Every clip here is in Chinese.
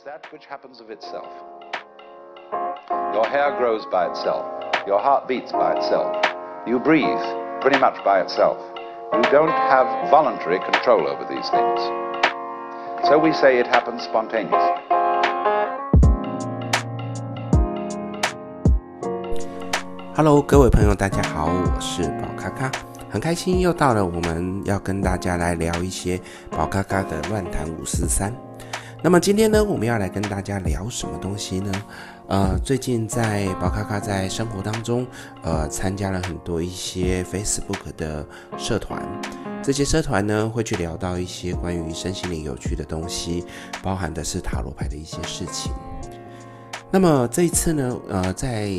is that which happens of itself. Your hair grows by itself. Your heart beats by itself. You breathe pretty much by itself. You don't have voluntary control over these things. So we say it happens spontaneously. Hello，各位朋友，大家好，我是宝咖咖，很开心又到了我们要跟大家来聊一些宝咖咖的乱谈五四三。 那么今天呢，我们要来跟大家聊什么东西呢？呃，最近在宝卡卡在生活当中，呃，参加了很多一些 Facebook 的社团，这些社团呢会去聊到一些关于身心灵有趣的东西，包含的是塔罗牌的一些事情。那么这一次呢，呃，在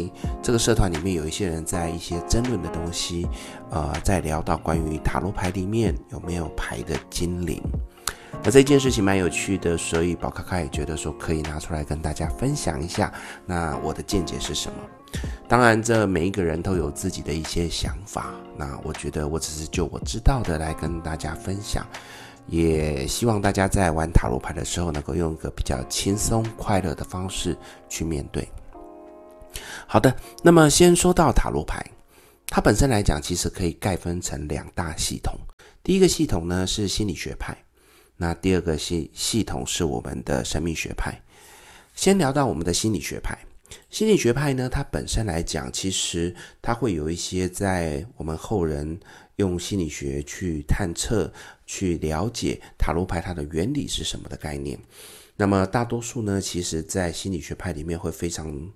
这个社团里面有一些人在一些争论的东西，呃，在聊到关于塔罗牌里面有没有牌的精灵。那这件事情蛮有趣的，所以宝咖咖也觉得说可以拿出来跟大家分享一下。那我的见解是什么？当然，这每一个人都有自己的一些想法。那我觉得我只是就我知道的来跟大家分享，也希望大家在玩塔罗牌的时候能够用一个比较轻松快乐的方式去面对。好的，那么先说到塔罗牌，它本身来讲其实可以概分成两大系统。第一个系统呢是心理学派。那第二个系系统是我们的神秘学派。先聊到我们的心理学派。心理学派呢，它本身来讲，其实它会有一些在我们后人用心理学去探测、去了解塔罗牌它的原理是什么的概念。那么大多数呢，其实在心理学派里面会非常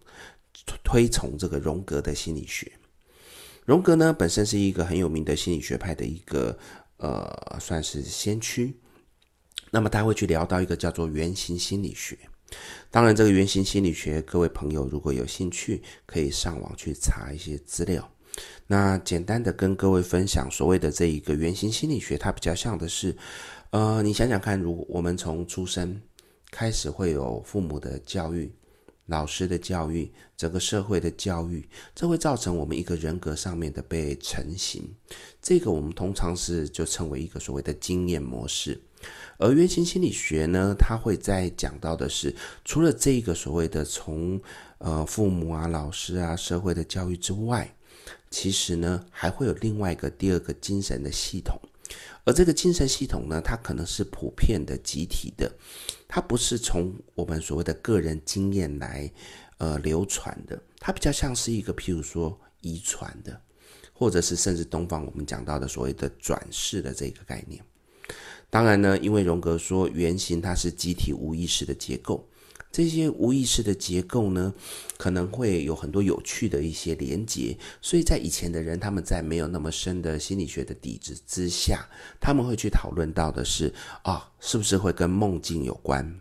推崇这个荣格的心理学。荣格呢，本身是一个很有名的心理学派的一个呃，算是先驱。那么他会去聊到一个叫做原型心理学，当然这个原型心理学，各位朋友如果有兴趣，可以上网去查一些资料。那简单的跟各位分享，所谓的这一个原型心理学，它比较像的是，呃，你想想看，如我们从出生开始会有父母的教育、老师的教育、整个社会的教育，这会造成我们一个人格上面的被成型。这个我们通常是就称为一个所谓的经验模式。而原型心理学呢，它会在讲到的是，除了这个所谓的从呃父母啊、老师啊、社会的教育之外，其实呢还会有另外一个第二个精神的系统。而这个精神系统呢，它可能是普遍的、集体的，它不是从我们所谓的个人经验来呃流传的，它比较像是一个譬如说遗传的，或者是甚至东方我们讲到的所谓的转世的这个概念。当然呢，因为荣格说原型它是集体无意识的结构，这些无意识的结构呢，可能会有很多有趣的一些连结，所以在以前的人，他们在没有那么深的心理学的底子之下，他们会去讨论到的是啊，是不是会跟梦境有关？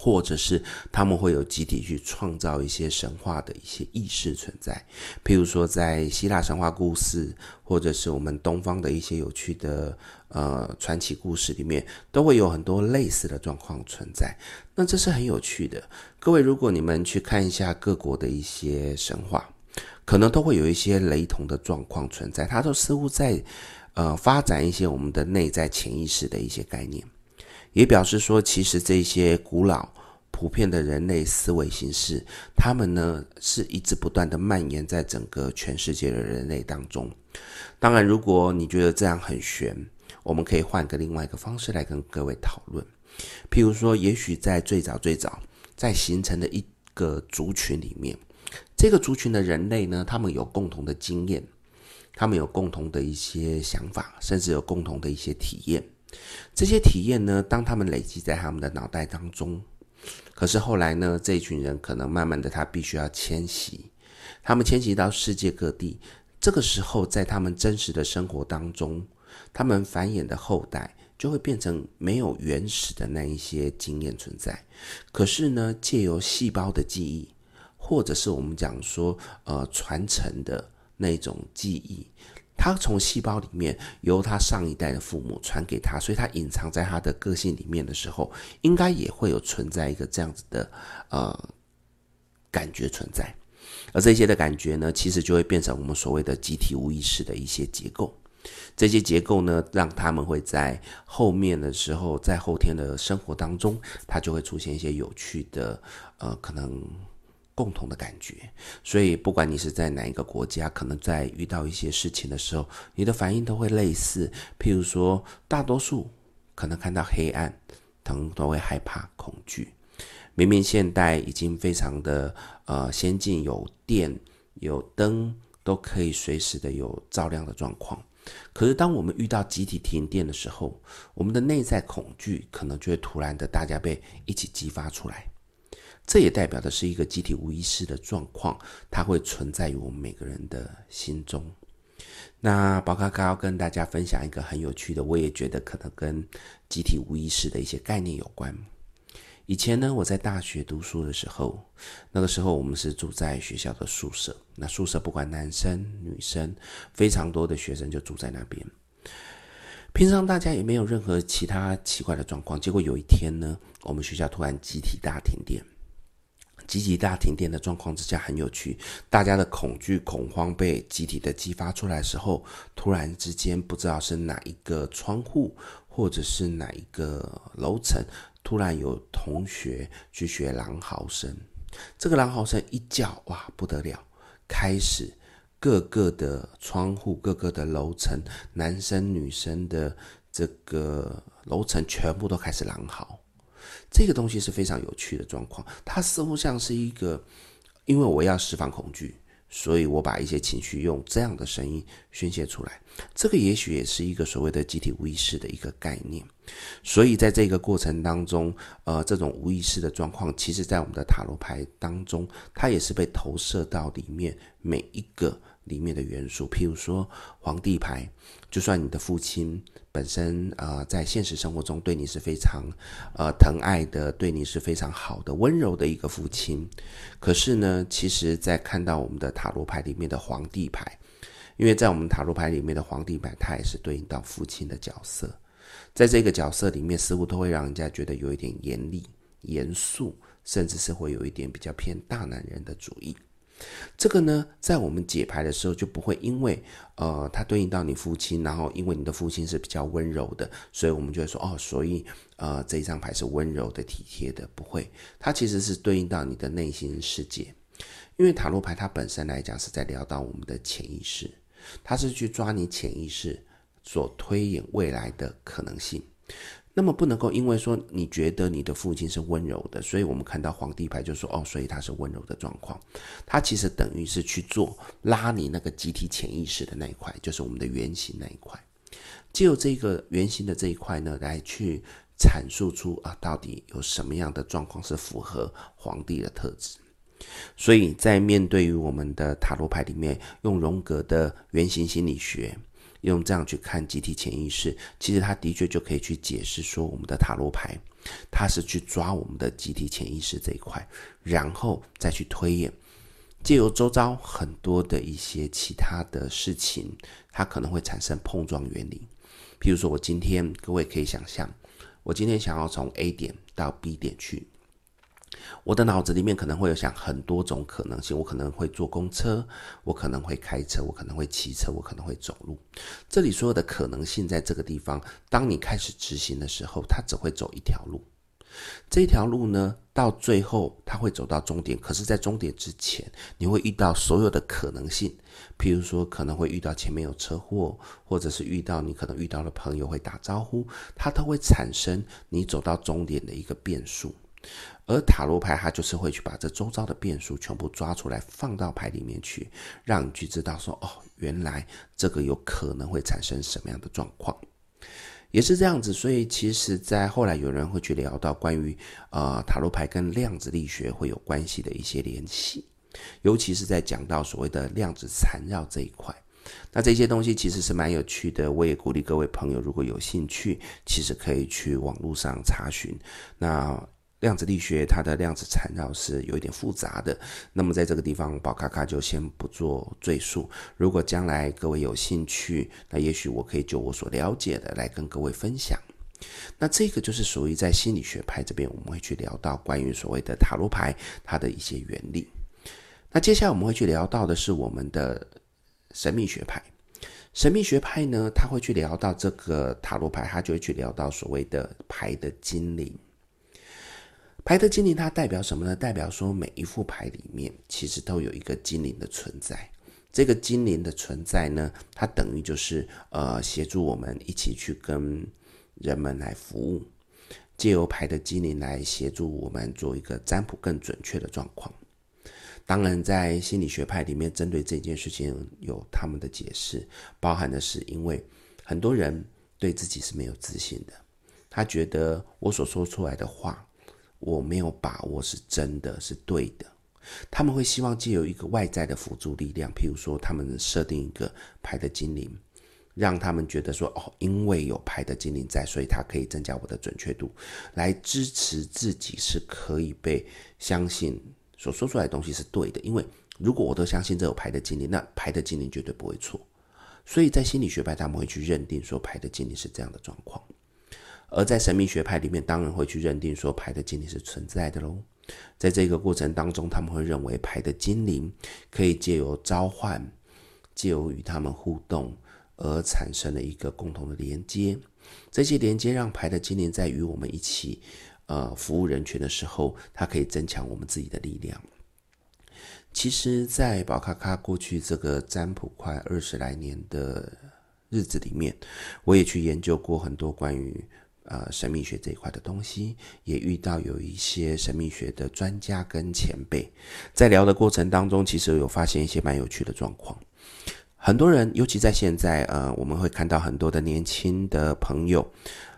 或者是他们会有集体去创造一些神话的一些意识存在，譬如说在希腊神话故事，或者是我们东方的一些有趣的呃传奇故事里面，都会有很多类似的状况存在。那这是很有趣的。各位，如果你们去看一下各国的一些神话，可能都会有一些雷同的状况存在，它都似乎在呃发展一些我们的内在潜意识的一些概念。也表示说，其实这些古老普遍的人类思维形式，他们呢是一直不断的蔓延在整个全世界的人类当中。当然，如果你觉得这样很玄，我们可以换个另外一个方式来跟各位讨论。譬如说，也许在最早最早在形成的一个族群里面，这个族群的人类呢，他们有共同的经验，他们有共同的一些想法，甚至有共同的一些体验。这些体验呢，当他们累积在他们的脑袋当中，可是后来呢，这一群人可能慢慢的，他必须要迁徙，他们迁徙到世界各地。这个时候，在他们真实的生活当中，他们繁衍的后代就会变成没有原始的那一些经验存在。可是呢，借由细胞的记忆，或者是我们讲说，呃，传承的那种记忆。他从细胞里面由他上一代的父母传给他，所以他隐藏在他的个性里面的时候，应该也会有存在一个这样子的呃感觉存在，而这些的感觉呢，其实就会变成我们所谓的集体无意识的一些结构。这些结构呢，让他们会在后面的时候，在后天的生活当中，它就会出现一些有趣的，呃，可能共同的感觉。所以，不管你是在哪一个国家，可能在遇到一些事情的时候，你的反应都会类似。譬如说，大多数可能看到黑暗，可能都会害怕、恐惧。明明现代已经非常的呃先进，有电、有灯，都可以随时的有照亮的状况。可是，当我们遇到集体停电的时候，我们的内在恐惧可能就会突然的大家被一起激发出来。这也代表的是一个集体无意识的状况，它会存在于我们每个人的心中。那宝咖咖要跟大家分享一个很有趣的，我也觉得可能跟集体无意识的一些概念有关。以前呢，我在大学读书的时候，那个时候我们是住在学校的宿舍。那宿舍不管男生女生，非常多的学生就住在那边。平常大家也没有任何其他奇怪的状况。结果有一天呢，我们学校突然集体大停电。集体大停电的状况之下很有趣，大家的恐惧恐慌被集体的激发出来的时候，突然之间不知道是哪一个窗户，或者是哪一个楼层。突然有同学去学狼嚎声，这个狼嚎声一叫，哇，不得了！开始各个的窗户、各个的楼层，男生女生的这个楼层全部都开始狼嚎。这个东西是非常有趣的状况，它似乎像是一个，因为我要释放恐惧。所以我把一些情绪用这样的声音宣泄出来，这个也许也是一个所谓的集体无意识的一个概念。所以在这个过程当中，呃，这种无意识的状况，其实在我们的塔罗牌当中，它也是被投射到里面每一个。里面的元素，譬如说皇帝牌，就算你的父亲本身呃在现实生活中对你是非常呃疼爱的，对你是非常好的温柔的一个父亲，可是呢，其实在看到我们的塔罗牌里面的皇帝牌，因为在我们塔罗牌里面的皇帝牌，它也是对应到父亲的角色，在这个角色里面，似乎都会让人家觉得有一点严厉、严肃，甚至是会有一点比较偏大男人的主义。这个呢，在我们解牌的时候就不会因为，呃，它对应到你父亲，然后因为你的父亲是比较温柔的，所以我们就会说，哦，所以，呃，这一张牌是温柔的、体贴的，不会，它其实是对应到你的内心世界，因为塔罗牌它本身来讲是在聊到我们的潜意识，它是去抓你潜意识所推演未来的可能性。那么不能够因为说你觉得你的父亲是温柔的，所以我们看到皇帝牌就说哦，所以他是温柔的状况。他其实等于是去做拉你那个集体潜意识的那一块，就是我们的原型那一块。借由这个原型的这一块呢，来去阐述出啊，到底有什么样的状况是符合皇帝的特质。所以在面对于我们的塔罗牌里面，用荣格的原型心理学。用这样去看集体潜意识，其实它的确就可以去解释说，我们的塔罗牌，它是去抓我们的集体潜意识这一块，然后再去推演，借由周遭很多的一些其他的事情，它可能会产生碰撞原理。譬如说，我今天各位可以想象，我今天想要从 A 点到 B 点去。我的脑子里面可能会有想很多种可能性，我可能会坐公车，我可能会开车，我可能会骑车，我可能会走路。这里所有的可能性在这个地方，当你开始执行的时候，它只会走一条路。这条路呢，到最后它会走到终点，可是，在终点之前，你会遇到所有的可能性，譬如说可能会遇到前面有车祸，或者是遇到你可能遇到的朋友会打招呼，它都会产生你走到终点的一个变数。而塔罗牌，它就是会去把这周遭的变数全部抓出来，放到牌里面去，让你去知道说，哦，原来这个有可能会产生什么样的状况，也是这样子。所以，其实，在后来有人会去聊到关于，呃，塔罗牌跟量子力学会有关系的一些联系，尤其是在讲到所谓的量子缠绕这一块。那这些东西其实是蛮有趣的，我也鼓励各位朋友，如果有兴趣，其实可以去网络上查询。那量子力学它的量子缠绕是有一点复杂的，那么在这个地方，宝咖咖就先不做赘述。如果将来各位有兴趣，那也许我可以就我所了解的来跟各位分享。那这个就是属于在心理学派这边，我们会去聊到关于所谓的塔罗牌它的一些原理。那接下来我们会去聊到的是我们的神秘学派。神秘学派呢，他会去聊到这个塔罗牌，他就会去聊到所谓的牌的精灵。牌的精灵它代表什么呢？代表说每一副牌里面其实都有一个精灵的存在。这个精灵的存在呢，它等于就是呃协助我们一起去跟人们来服务，借由牌的精灵来协助我们做一个占卜更准确的状况。当然，在心理学派里面，针对这件事情有他们的解释，包含的是因为很多人对自己是没有自信的，他觉得我所说出来的话。我没有把握是真的是对的，他们会希望借由一个外在的辅助力量，譬如说他们设定一个牌的精灵，让他们觉得说哦，因为有牌的精灵在，所以它可以增加我的准确度，来支持自己是可以被相信所说出来的东西是对的。因为如果我都相信这有牌的精灵，那牌的精灵绝对不会错。所以在心理学派，他们会去认定说牌的精灵是这样的状况。而在神秘学派里面，当然会去认定说牌的精灵是存在的喽。在这个过程当中，他们会认为牌的精灵可以借由召唤，借由与他们互动而产生了一个共同的连接。这些连接让牌的精灵在与我们一起，呃，服务人群的时候，它可以增强我们自己的力量。其实，在宝咖咖过去这个占卜快二十来年的日子里面，我也去研究过很多关于。呃，神秘学这一块的东西，也遇到有一些神秘学的专家跟前辈，在聊的过程当中，其实有发现一些蛮有趣的状况。很多人，尤其在现在，呃，我们会看到很多的年轻的朋友，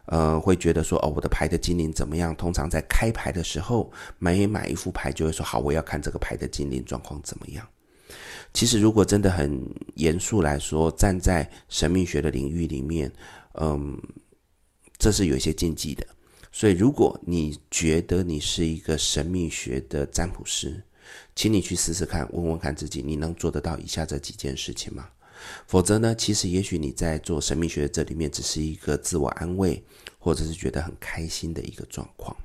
呃，会觉得说，哦，我的牌的精灵怎么样？通常在开牌的时候，每买一副牌就会说，好，我要看这个牌的精灵状况怎么样。其实，如果真的很严肃来说，站在神秘学的领域里面，嗯。这是有一些禁忌的，所以如果你觉得你是一个神秘学的占卜师，请你去试试看，问问看自己，你能做得到以下这几件事情吗？否则呢，其实也许你在做神秘学这里面只是一个自我安慰，或者是觉得很开心的一个状况。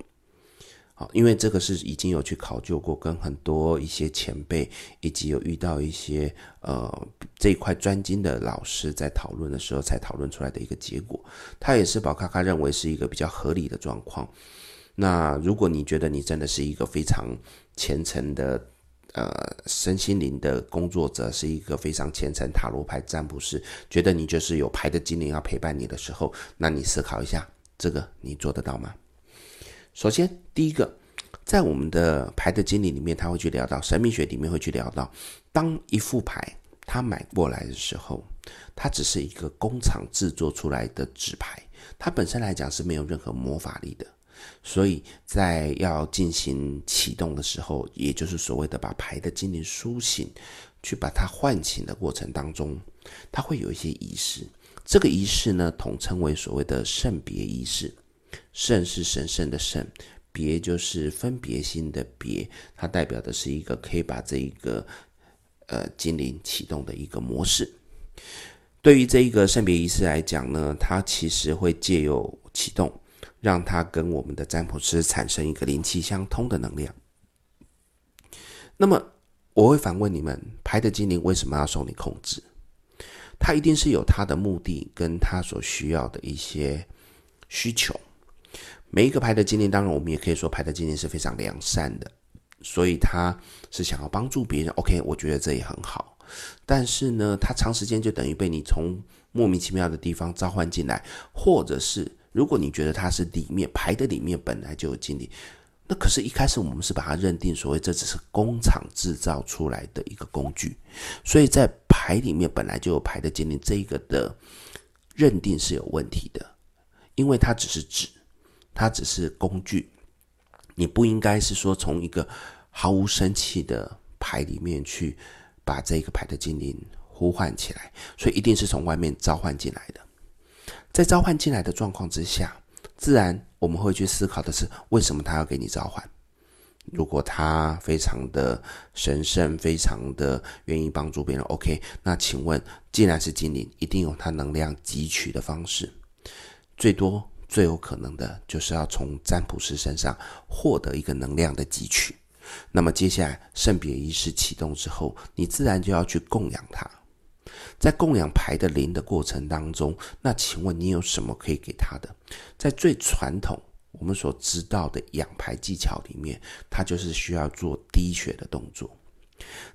好，因为这个是已经有去考究过，跟很多一些前辈，以及有遇到一些呃这一块专精的老师在讨论的时候，才讨论出来的一个结果。他也是宝咖咖认为是一个比较合理的状况。那如果你觉得你真的是一个非常虔诚的呃身心灵的工作者，是一个非常虔诚塔罗牌占卜师，觉得你就是有牌的精灵要陪伴你的时候，那你思考一下，这个你做得到吗？首先，第一个，在我们的牌的精灵里面，他会去聊到神秘学里面会去聊到，当一副牌他买过来的时候，它只是一个工厂制作出来的纸牌，它本身来讲是没有任何魔法力的，所以在要进行启动的时候，也就是所谓的把牌的精灵苏醒，去把它唤醒的过程当中，它会有一些仪式，这个仪式呢，统称为所谓的圣别仪式。圣是神圣的圣，别就是分别心的别，它代表的是一个可以把这一个呃精灵启动的一个模式。对于这一个圣别仪式来讲呢，它其实会借由启动，让它跟我们的占卜师产生一个灵气相通的能量。那么我会反问你们：牌的精灵为什么要受你控制？它一定是有它的目的，跟它所需要的一些需求。每一个牌的精灵，当然我们也可以说牌的精灵是非常良善的，所以他是想要帮助别人。OK，我觉得这也很好。但是呢，他长时间就等于被你从莫名其妙的地方召唤进来，或者是如果你觉得他是里面牌的里面本来就有精灵，那可是一开始我们是把它认定所谓这只是工厂制造出来的一个工具，所以在牌里面本来就有牌的精灵这一个的认定是有问题的，因为它只是纸。它只是工具，你不应该是说从一个毫无生气的牌里面去把这个牌的精灵呼唤起来，所以一定是从外面召唤进来的。在召唤进来的状况之下，自然我们会去思考的是，为什么他要给你召唤？如果他非常的神圣，非常的愿意帮助别人，OK，那请问，既然是精灵，一定有他能量汲取的方式，最多。最有可能的就是要从占卜师身上获得一个能量的汲取。那么接下来圣别仪式启动之后，你自然就要去供养它。在供养牌的灵的过程当中，那请问你有什么可以给他的？在最传统我们所知道的养牌技巧里面，它就是需要做滴血的动作。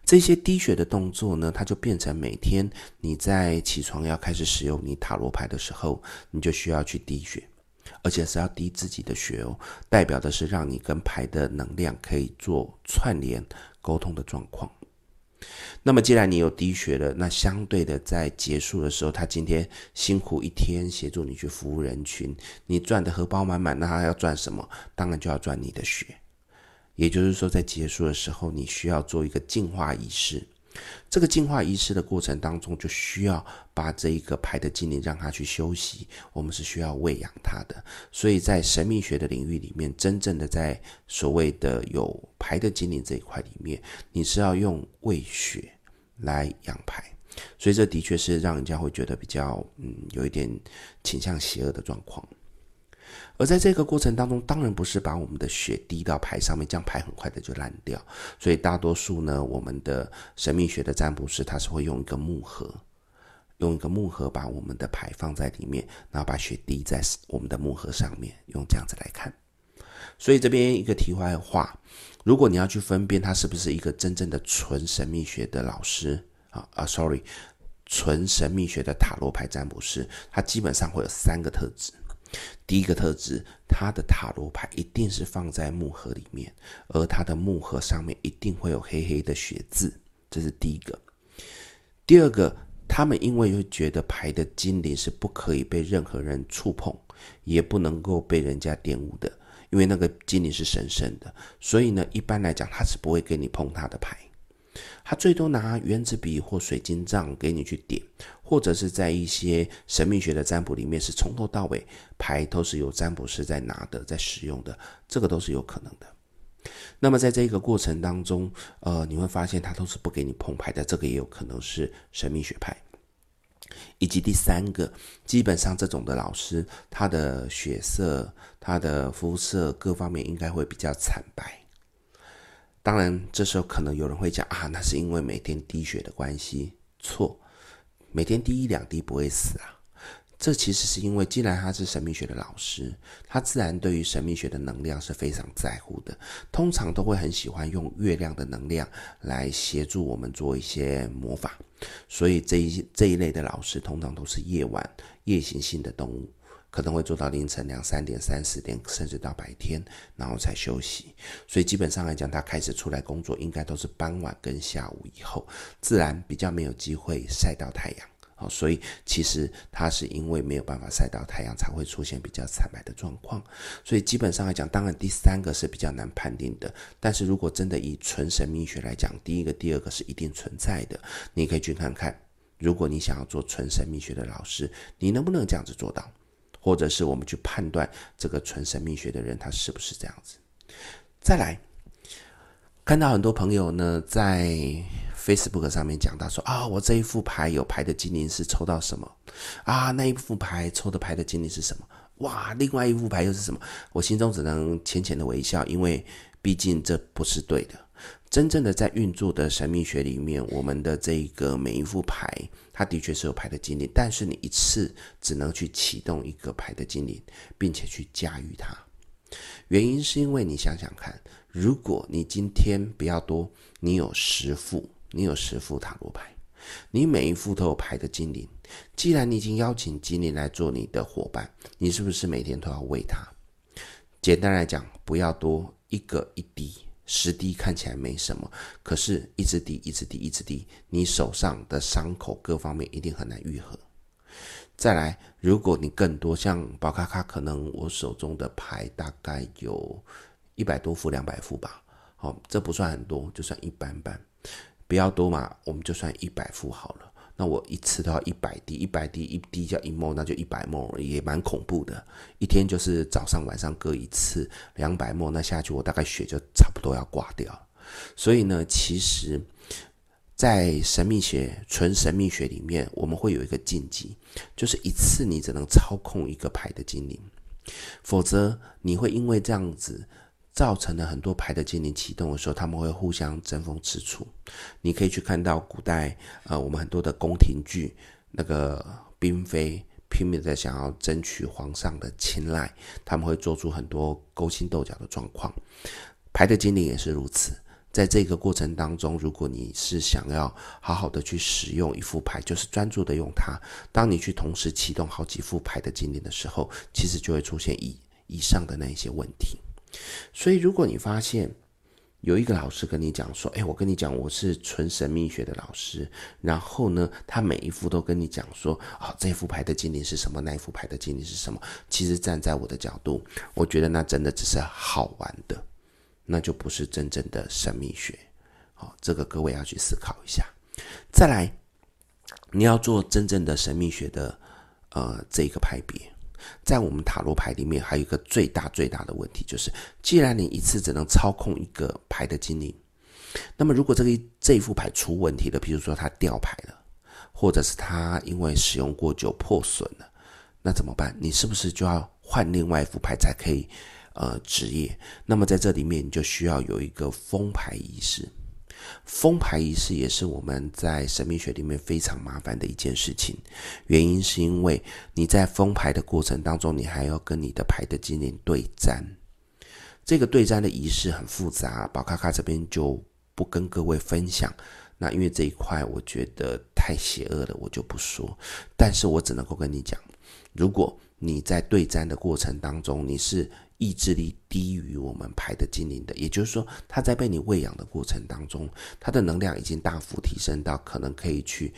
这些滴血的动作呢，它就变成每天你在起床要开始使用你塔罗牌的时候，你就需要去滴血，而且是要滴自己的血哦，代表的是让你跟牌的能量可以做串联沟通的状况。那么，既然你有滴血了，那相对的，在结束的时候，他今天辛苦一天，协助你去服务人群，你赚的荷包满满，那他要赚什么？当然就要赚你的血。也就是说，在结束的时候，你需要做一个净化仪式。这个净化仪式的过程当中，就需要把这一个牌的精灵让它去休息。我们是需要喂养它的，所以在神秘学的领域里面，真正的在所谓的有牌的精灵这一块里面，你是要用喂血来养牌。所以这的确是让人家会觉得比较嗯，有一点倾向邪恶的状况。而在这个过程当中，当然不是把我们的血滴到牌上面，这样牌很快的就烂掉。所以大多数呢，我们的神秘学的占卜师他是会用一个木盒，用一个木盒把我们的牌放在里面，然后把血滴在我们的木盒上面，用这样子来看。所以这边一个题外话，如果你要去分辨他是不是一个真正的纯神秘学的老师啊啊，sorry，纯神秘学的塔罗牌占卜师，他基本上会有三个特质。第一个特质，他的塔罗牌一定是放在木盒里面，而他的木盒上面一定会有黑黑的血渍，这是第一个。第二个，他们因为会觉得牌的精灵是不可以被任何人触碰，也不能够被人家玷污的，因为那个精灵是神圣的，所以呢，一般来讲他是不会给你碰他的牌。他最多拿原子笔或水晶杖给你去点，或者是在一些神秘学的占卜里面，是从头到尾牌都是由占卜师在拿的，在使用的，这个都是有可能的。那么在这个过程当中，呃，你会发现他都是不给你碰牌的，这个也有可能是神秘学派。以及第三个，基本上这种的老师，他的血色、他的肤色各方面应该会比较惨白。当然，这时候可能有人会讲啊，那是因为每天滴血的关系。错，每天滴一两滴不会死啊。这其实是因为，既然他是神秘学的老师，他自然对于神秘学的能量是非常在乎的。通常都会很喜欢用月亮的能量来协助我们做一些魔法。所以这一这一类的老师，通常都是夜晚夜行性的动物。可能会做到凌晨两三点、三四点，甚至到白天，然后才休息。所以基本上来讲，他开始出来工作，应该都是傍晚跟下午以后，自然比较没有机会晒到太阳。好，所以其实他是因为没有办法晒到太阳，才会出现比较惨白的状况。所以基本上来讲，当然第三个是比较难判定的。但是如果真的以纯神秘学来讲，第一个、第二个是一定存在的。你可以去看看，如果你想要做纯神秘学的老师，你能不能这样子做到？或者是我们去判断这个纯神秘学的人，他是不是这样子？再来，看到很多朋友呢在 Facebook 上面讲到说啊，我这一副牌有牌的精灵是抽到什么啊？那一副牌抽的牌的精灵是什么？哇，另外一副牌又是什么？我心中只能浅浅的微笑，因为毕竟这不是对的。真正的在运作的神秘学里面，我们的这个每一副牌，它的确是有牌的精灵，但是你一次只能去启动一个牌的精灵，并且去驾驭它。原因是因为你想想看，如果你今天比较多，你有十副，你有十副塔罗牌，你每一副都有牌的精灵，既然你已经邀请精灵来做你的伙伴，你是不是每天都要喂它？简单来讲，不要多，一个一滴。十滴看起来没什么，可是一直滴，一直滴，一直滴，你手上的伤口各方面一定很难愈合。再来，如果你更多，像宝卡卡，可能我手中的牌大概有一百多副、两百副吧。好，这不算很多，就算一般般。不要多嘛，我们就算一百副好了。那我一次都要一百滴，一百滴一滴叫一 m 那就一百 m 也蛮恐怖的。一天就是早上晚上各一次，两百 m 那下去我大概血就差不多要挂掉。所以呢，其实，在神秘学、纯神秘学里面，我们会有一个禁忌，就是一次你只能操控一个牌的精灵，否则你会因为这样子。造成了很多牌的精灵启动的时候，他们会互相争风吃醋。你可以去看到古代呃，我们很多的宫廷剧，那个嫔妃拼命的想要争取皇上的青睐，他们会做出很多勾心斗角的状况。牌的精灵也是如此。在这个过程当中，如果你是想要好好的去使用一副牌，就是专注的用它，当你去同时启动好几副牌的精灵的时候，其实就会出现以以上的那一些问题。所以，如果你发现有一个老师跟你讲说：“哎，我跟你讲，我是纯神秘学的老师。”然后呢，他每一副都跟你讲说：“啊、这副牌的精灵是什么？那副牌的精灵是什么？”其实站在我的角度，我觉得那真的只是好玩的。那就不是真正的神秘学，好，这个各位要去思考一下。再来，你要做真正的神秘学的，呃，这个派别，在我们塔罗牌里面，还有一个最大最大的问题，就是既然你一次只能操控一个牌的精灵，那么如果这个这一副牌出问题了，比如说它掉牌了，或者是它因为使用过久破损了，那怎么办？你是不是就要换另外一副牌才可以？呃，职业，那么在这里面你就需要有一个封牌仪式。封牌仪式也是我们在神秘学里面非常麻烦的一件事情。原因是因为你在封牌的过程当中，你还要跟你的牌的精灵对战。这个对战的仪式很复杂，宝卡卡这边就不跟各位分享。那因为这一块我觉得太邪恶了，我就不说。但是我只能够跟你讲，如果你在对战的过程当中，你是意志力低于我们牌的精灵的，也就是说，他在被你喂养的过程当中，他的能量已经大幅提升到可能可以去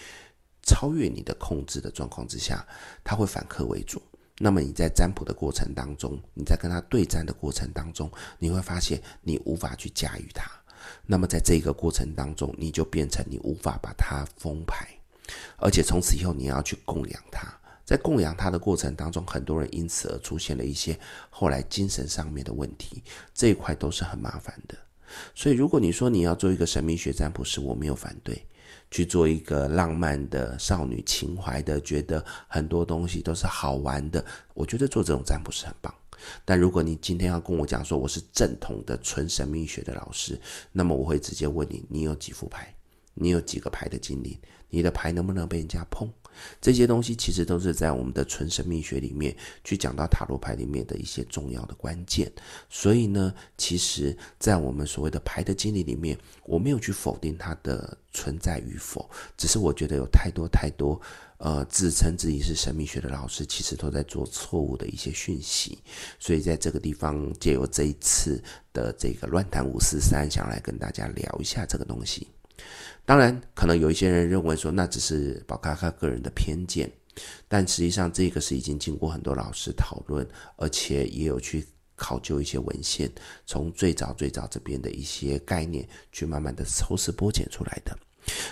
超越你的控制的状况之下，他会反客为主。那么你在占卜的过程当中，你在跟他对战的过程当中，你会发现你无法去驾驭他。那么在这个过程当中，你就变成你无法把他封牌，而且从此以后你要去供养他。在供养他的过程当中，很多人因此而出现了一些后来精神上面的问题，这一块都是很麻烦的。所以，如果你说你要做一个神秘学占卜师，我没有反对；去做一个浪漫的少女情怀的，觉得很多东西都是好玩的，我觉得做这种占卜是很棒。但如果你今天要跟我讲说我是正统的纯神秘学的老师，那么我会直接问你：你有几副牌？你有几个牌的经历？你的牌能不能被人家碰？这些东西其实都是在我们的纯神秘学里面去讲到塔罗牌里面的一些重要的关键。所以呢，其实，在我们所谓的牌的经历里面，我没有去否定它的存在与否，只是我觉得有太多太多，呃，自称自己是神秘学的老师，其实都在做错误的一些讯息。所以在这个地方，借由这一次的这个乱谈五四三，想来跟大家聊一下这个东西。当然，可能有一些人认为说，那只是宝咖咖个人的偏见，但实际上这个是已经经过很多老师讨论，而且也有去考究一些文献，从最早最早这边的一些概念，去慢慢的抽丝剥茧出来的。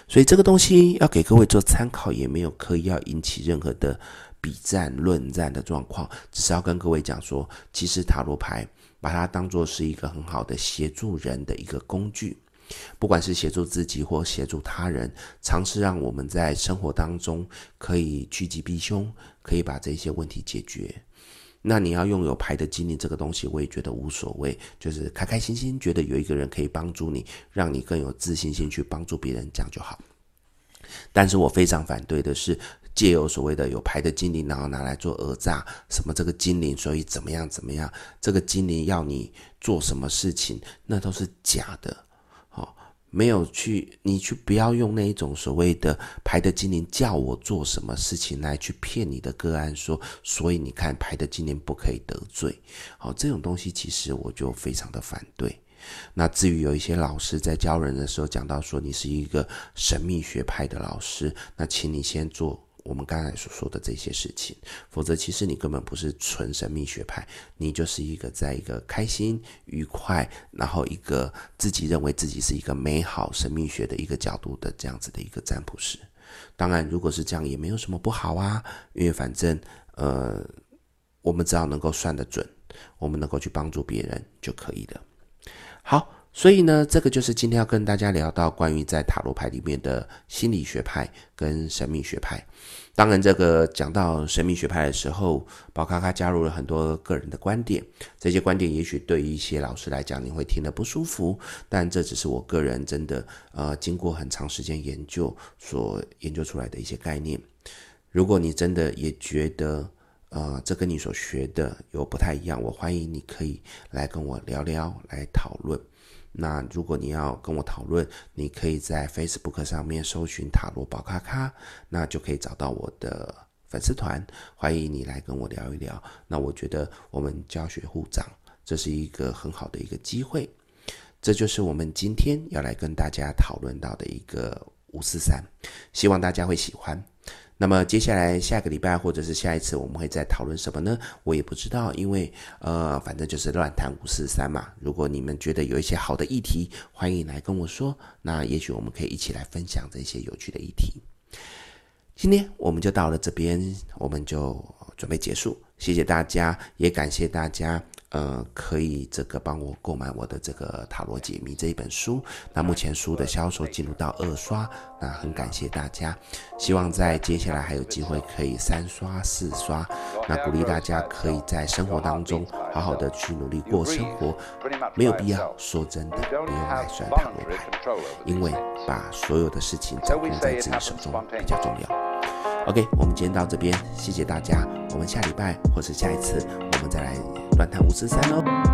所以这个东西要给各位做参考，也没有刻意要引起任何的比战、论战的状况，只是要跟各位讲说，其实塔罗牌把它当做是一个很好的协助人的一个工具。不管是协助自己或协助他人，尝试让我们在生活当中可以趋吉避凶，可以把这些问题解决。那你要拥有牌的精灵这个东西，我也觉得无所谓，就是开开心心，觉得有一个人可以帮助你，让你更有自信心去帮助别人，这样就好。但是我非常反对的是，借由所谓的有牌的精灵，然后拿来做讹诈，什么这个精灵所以怎么样怎么样，这个精灵要你做什么事情，那都是假的。没有去，你去不要用那一种所谓的牌的精灵叫我做什么事情来去骗你的个案说，所以你看牌的精灵不可以得罪，好，这种东西其实我就非常的反对。那至于有一些老师在教人的时候讲到说，你是一个神秘学派的老师，那请你先做。我们刚才所说的这些事情，否则其实你根本不是纯神秘学派，你就是一个在一个开心愉快，然后一个自己认为自己是一个美好神秘学的一个角度的这样子的一个占卜师。当然，如果是这样也没有什么不好啊，因为反正呃，我们只要能够算得准，我们能够去帮助别人就可以了。好，所以呢，这个就是今天要跟大家聊到关于在塔罗牌里面的心理学派跟神秘学派。当然，这个讲到神秘学派的时候，宝咖咖加入了很多个人的观点。这些观点也许对于一些老师来讲，你会听得不舒服，但这只是我个人真的呃经过很长时间研究所研究出来的一些概念。如果你真的也觉得呃这跟你所学的有不太一样，我欢迎你可以来跟我聊聊，来讨论。那如果你要跟我讨论，你可以在 Facebook 上面搜寻塔罗宝咖咖，那就可以找到我的粉丝团，欢迎你来跟我聊一聊。那我觉得我们教学互长，这是一个很好的一个机会。这就是我们今天要来跟大家讨论到的一个五四三，希望大家会喜欢。那么接下来下个礼拜或者是下一次我们会再讨论什么呢？我也不知道，因为呃，反正就是乱谈五四三嘛。如果你们觉得有一些好的议题，欢迎来跟我说，那也许我们可以一起来分享这些有趣的议题。今天我们就到了这边，我们就准备结束。谢谢大家，也感谢大家。呃，可以这个帮我购买我的这个塔罗解密这一本书。那目前书的销售进入到二刷，那很感谢大家。希望在接下来还有机会可以三刷、四刷。那鼓励大家可以在生活当中好好的去努力过生活，没有必要说真的不用来算塔罗牌，因为把所有的事情掌控在自己手中比较重要。OK，我们今天到这边，谢谢大家。我们下礼拜或是下一次，我们再来乱谈五四三哦。